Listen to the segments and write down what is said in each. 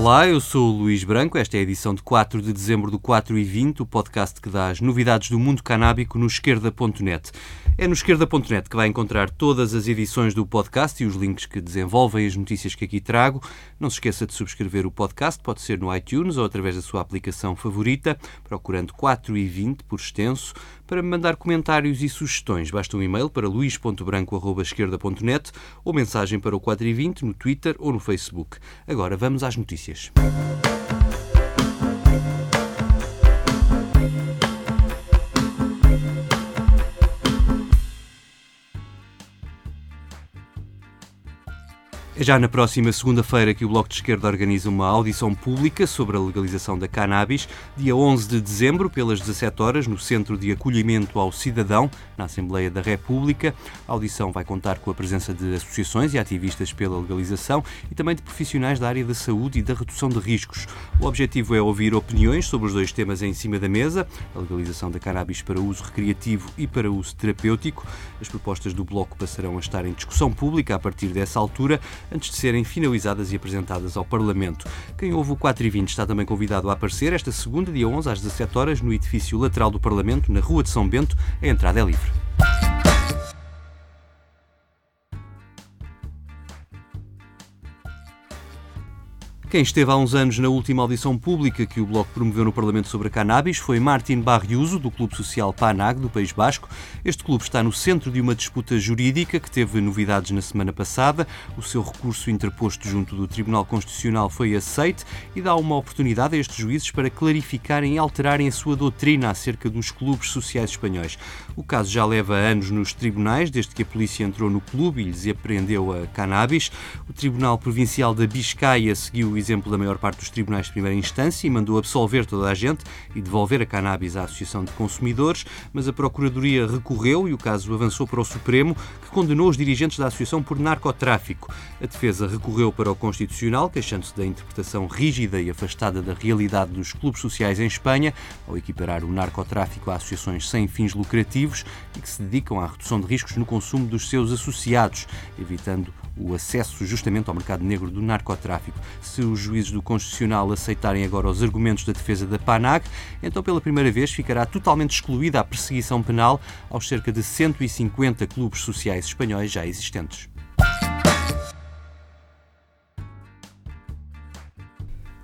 Olá, eu sou o Luís Branco. Esta é a edição de 4 de dezembro do 4 e 20, o podcast que dá as novidades do mundo canábico no esquerda.net. É no esquerda.net que vai encontrar todas as edições do podcast e os links que desenvolvem as notícias que aqui trago. Não se esqueça de subscrever o podcast, pode ser no iTunes ou através da sua aplicação favorita, procurando 4 e 20 por extenso. Para me mandar comentários e sugestões, basta um e-mail para luís.branco.esquerda.net ou mensagem para o 4 e 20 no Twitter ou no Facebook. Agora vamos às notícias notícias. É já na próxima segunda-feira que o Bloco de Esquerda organiza uma audição pública sobre a legalização da cannabis, dia 11 de dezembro, pelas 17 horas, no Centro de Acolhimento ao Cidadão, na Assembleia da República. A audição vai contar com a presença de associações e ativistas pela legalização e também de profissionais da área da saúde e da redução de riscos. O objetivo é ouvir opiniões sobre os dois temas em cima da mesa, a legalização da cannabis para uso recreativo e para uso terapêutico. As propostas do Bloco passarão a estar em discussão pública a partir dessa altura antes de serem finalizadas e apresentadas ao Parlamento. Quem ouve o 4 e 20 está também convidado a aparecer esta segunda, dia 11, às 17 horas, no edifício lateral do Parlamento, na Rua de São Bento. A entrada é livre. Quem esteve há uns anos na última audição pública que o Bloco promoveu no Parlamento sobre a cannabis foi Martin Barriuso, do Clube Social PANAG, do País Basco. Este clube está no centro de uma disputa jurídica que teve novidades na semana passada. O seu recurso interposto junto do Tribunal Constitucional foi aceite e dá uma oportunidade a estes juízes para clarificarem e alterarem a sua doutrina acerca dos clubes sociais espanhóis. O caso já leva anos nos tribunais, desde que a polícia entrou no clube e lhes apreendeu a cannabis. O Tribunal Provincial da Biscaia seguiu exemplo da maior parte dos tribunais de primeira instância e mandou absolver toda a gente e devolver a cannabis à Associação de Consumidores, mas a Procuradoria recorreu e o caso avançou para o Supremo, que condenou os dirigentes da Associação por narcotráfico. A defesa recorreu para o Constitucional, queixando-se da interpretação rígida e afastada da realidade dos clubes sociais em Espanha, ao equiparar o narcotráfico a associações sem fins lucrativos e que se dedicam à redução de riscos no consumo dos seus associados, evitando o acesso justamente ao mercado negro do narcotráfico. Se os juízes do Constitucional aceitarem agora os argumentos da defesa da PANAG, então pela primeira vez ficará totalmente excluída a perseguição penal aos cerca de 150 clubes sociais espanhóis já existentes.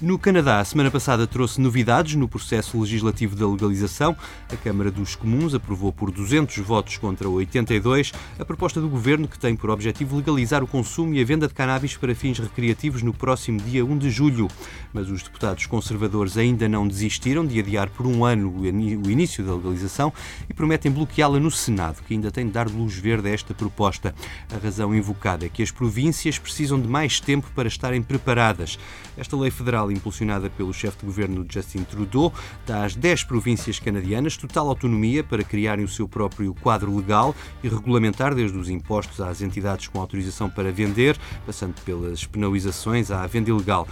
No Canadá, a semana passada trouxe novidades no processo legislativo da legalização. A Câmara dos Comuns aprovou por 200 votos contra 82 a proposta do governo que tem por objetivo legalizar o consumo e a venda de cannabis para fins recreativos no próximo dia 1 de julho. Mas os deputados conservadores ainda não desistiram de adiar por um ano o início da legalização e prometem bloqueá-la no Senado, que ainda tem de dar luz verde a esta proposta. A razão invocada é que as províncias precisam de mais tempo para estarem preparadas. Esta lei federal impulsionada pelo chefe de governo Justin Trudeau, dá às 10 províncias canadianas total autonomia para criarem o seu próprio quadro legal e regulamentar desde os impostos às entidades com autorização para vender, passando pelas penalizações à venda ilegal.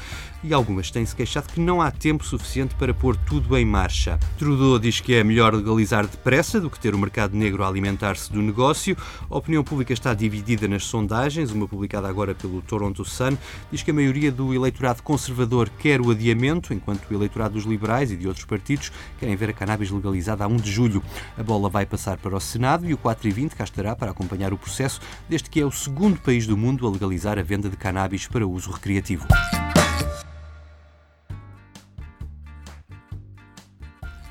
E algumas têm-se queixado que não há tempo suficiente para pôr tudo em marcha. Trudeau diz que é melhor legalizar depressa do que ter o mercado negro a alimentar-se do negócio. A opinião pública está dividida nas sondagens. Uma publicada agora pelo Toronto Sun diz que a maioria do eleitorado conservador quer o adiamento, enquanto o eleitorado dos liberais e de outros partidos querem ver a cannabis legalizada a 1 de julho. A bola vai passar para o Senado e o 4 e 20 cá estará para acompanhar o processo, desde que é o segundo país do mundo a legalizar a venda de cannabis para uso recreativo.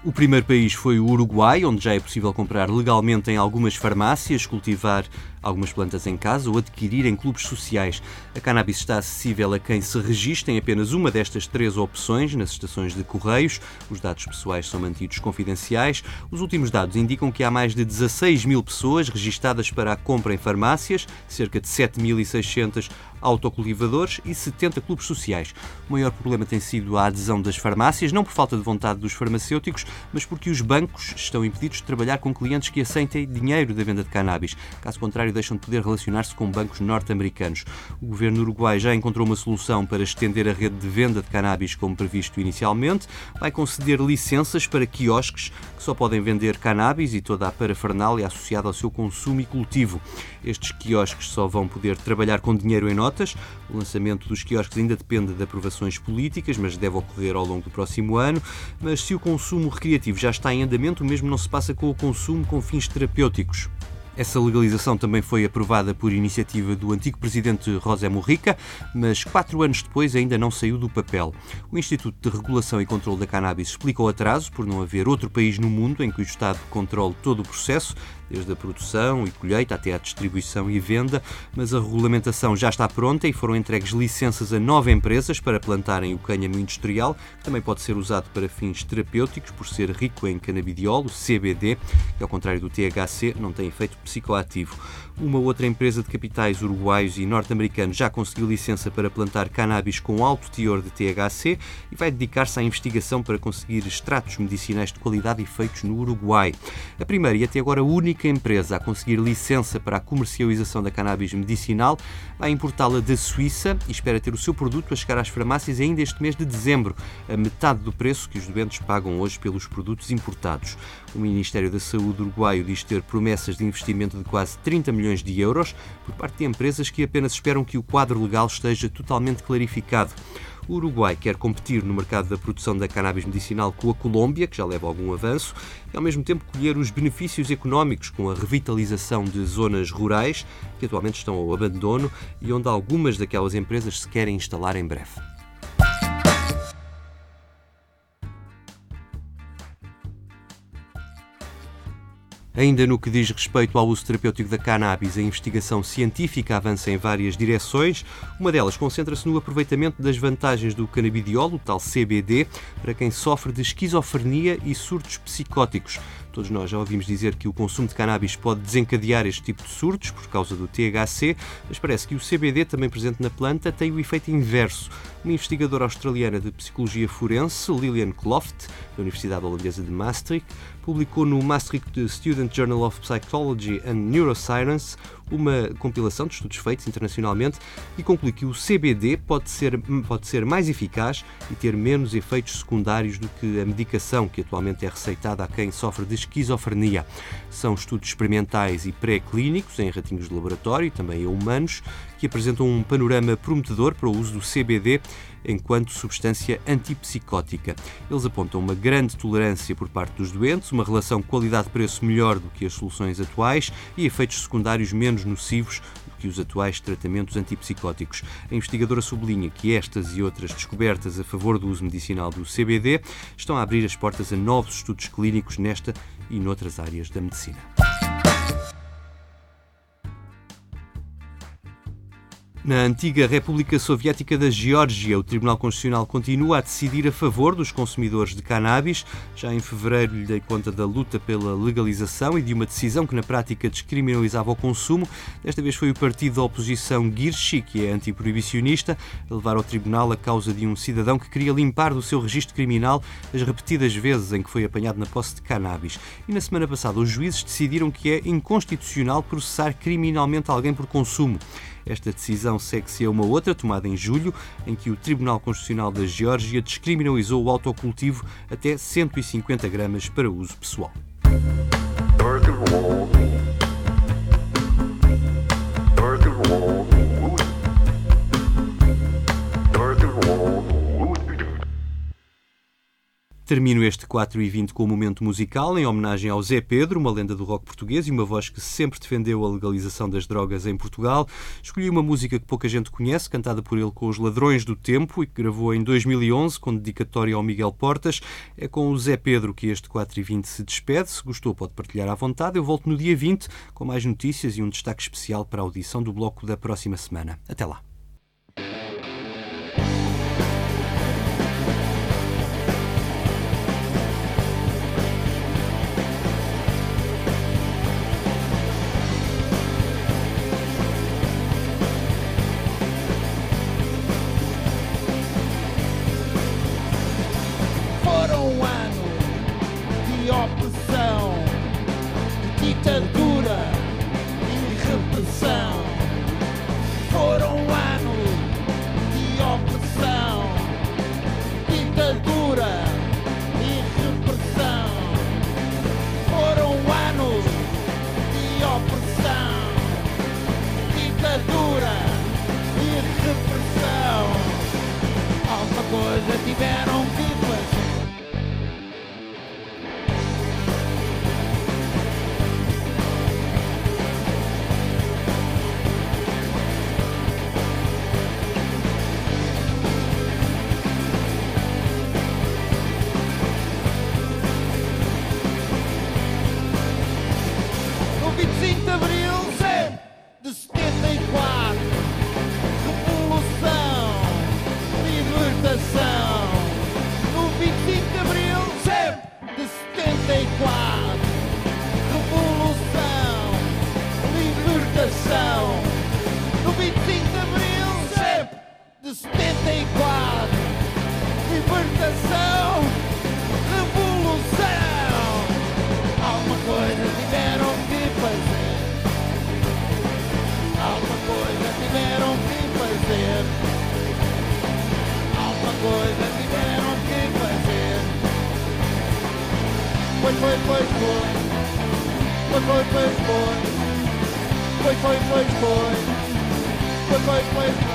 O primeiro país foi o Uruguai, onde já é possível comprar legalmente em algumas farmácias, cultivar algumas plantas em casa ou adquirir em clubes sociais. A cannabis está acessível a quem se registra em apenas uma destas três opções nas estações de correios. Os dados pessoais são mantidos confidenciais. Os últimos dados indicam que há mais de 16 mil pessoas registadas para a compra em farmácias, cerca de 7.600 autocultivadores e 70 clubes sociais. O maior problema tem sido a adesão das farmácias, não por falta de vontade dos farmacêuticos, mas porque os bancos estão impedidos de trabalhar com clientes que aceitem dinheiro da venda de cannabis. Caso contrário, deixam de poder relacionar-se com bancos norte-americanos. O governo uruguai já encontrou uma solução para estender a rede de venda de cannabis como previsto inicialmente. Vai conceder licenças para quiosques que só podem vender cannabis e toda a parafernália associada ao seu consumo e cultivo. Estes quiosques só vão poder trabalhar com dinheiro em notas. O lançamento dos quiosques ainda depende de aprovações políticas, mas deve ocorrer ao longo do próximo ano. Mas se o consumo recreativo já está em andamento, o mesmo não se passa com o consumo com fins terapêuticos. Essa legalização também foi aprovada por iniciativa do antigo presidente José Mujica, mas quatro anos depois ainda não saiu do papel. O Instituto de Regulação e Controlo da Cannabis explica o atraso por não haver outro país no mundo em que o Estado controle todo o processo, desde a produção e colheita até à distribuição e venda, mas a regulamentação já está pronta e foram entregues licenças a nove empresas para plantarem o cânhamo industrial, que também pode ser usado para fins terapêuticos por ser rico em canabidiol, o CBD, que ao contrário do THC não tem efeito psicoativo. Uma outra empresa de capitais uruguaios e norte-americanos já conseguiu licença para plantar cannabis com alto teor de THC e vai dedicar-se à investigação para conseguir extratos medicinais de qualidade feitos no Uruguai. A primeira e até agora única empresa a conseguir licença para a comercialização da cannabis medicinal vai importá-la da Suíça e espera ter o seu produto a chegar às farmácias ainda este mês de dezembro, a metade do preço que os doentes pagam hoje pelos produtos importados. O Ministério da Saúde uruguaio diz ter promessas de investimento de quase 30 milhões milhões de euros por parte de empresas que apenas esperam que o quadro legal esteja totalmente clarificado. O Uruguai quer competir no mercado da produção da cannabis medicinal com a Colômbia, que já leva algum avanço, e ao mesmo tempo colher os benefícios económicos com a revitalização de zonas rurais que atualmente estão ao abandono e onde algumas daquelas empresas se querem instalar em breve. Ainda no que diz respeito ao uso terapêutico da cannabis, a investigação científica avança em várias direções. Uma delas concentra-se no aproveitamento das vantagens do canabidiol, o tal CBD, para quem sofre de esquizofrenia e surtos psicóticos. Todos nós já ouvimos dizer que o consumo de cannabis pode desencadear este tipo de surtos por causa do THC, mas parece que o CBD, também presente na planta, tem o efeito inverso. Uma investigadora australiana de psicologia forense, Lillian Cloft, da Universidade Holandesa de Maastricht, publicou no Maastricht Student Journal of Psychology and Neuroscience uma compilação de estudos feitos internacionalmente e conclui que o CBD pode ser, pode ser mais eficaz e ter menos efeitos secundários do que a medicação que atualmente é receitada a quem sofre de esquizofrenia. São estudos experimentais e pré-clínicos em ratinhos de laboratório e também em humanos que apresentam um panorama prometedor para o uso do CBD enquanto substância antipsicótica. Eles apontam uma grande tolerância por parte dos doentes, uma relação qualidade-preço melhor do que as soluções atuais e efeitos secundários menos nocivos do que os atuais tratamentos antipsicóticos. A investigadora sublinha que estas e outras descobertas a favor do uso medicinal do CBD estão a abrir as portas a novos estudos clínicos nesta e noutras áreas da medicina. Na antiga República Soviética da Geórgia, o Tribunal Constitucional continua a decidir a favor dos consumidores de cannabis. Já em fevereiro lhe dei conta da luta pela legalização e de uma decisão que na prática descriminalizava o consumo. Desta vez foi o partido da oposição Girchi, que é antiproibicionista, a levar ao tribunal a causa de um cidadão que queria limpar do seu registro criminal as repetidas vezes em que foi apanhado na posse de cannabis. E na semana passada os juízes decidiram que é inconstitucional processar criminalmente alguém por consumo. Esta decisão segue-se a uma outra tomada em julho, em que o Tribunal Constitucional da Geórgia descriminalizou o autocultivo até 150 gramas para uso pessoal. Termino este 4 e 20 com um momento musical em homenagem ao Zé Pedro, uma lenda do rock português e uma voz que sempre defendeu a legalização das drogas em Portugal. Escolhi uma música que pouca gente conhece, cantada por ele com os Ladrões do Tempo e que gravou em 2011 com dedicatória ao Miguel Portas. É com o Zé Pedro que este 4 e 20 se despede. Se gostou, pode partilhar à vontade. Eu volto no dia 20 com mais notícias e um destaque especial para a audição do bloco da próxima semana. Até lá. play, play, boy. Play, play, play, boy. Play, play, play, boy. Play, play, play, boy.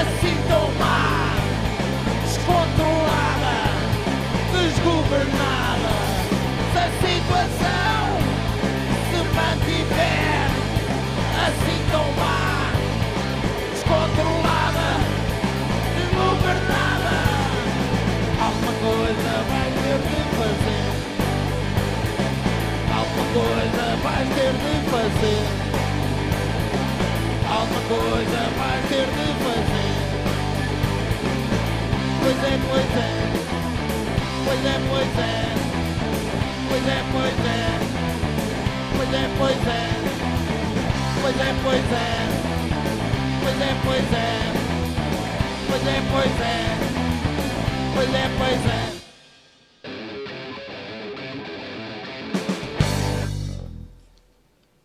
Assim tão má, descontrolada, desgovernada, coisa vai ter de fazer. Alguma coisa vai ter de fazer. Pois é, pois é. Pois é, pois é. Pois é, pois é. Pois é, pois é. Pois é, pois é. Pois é, pois é. Pois é, pois é. Pois é, pois é.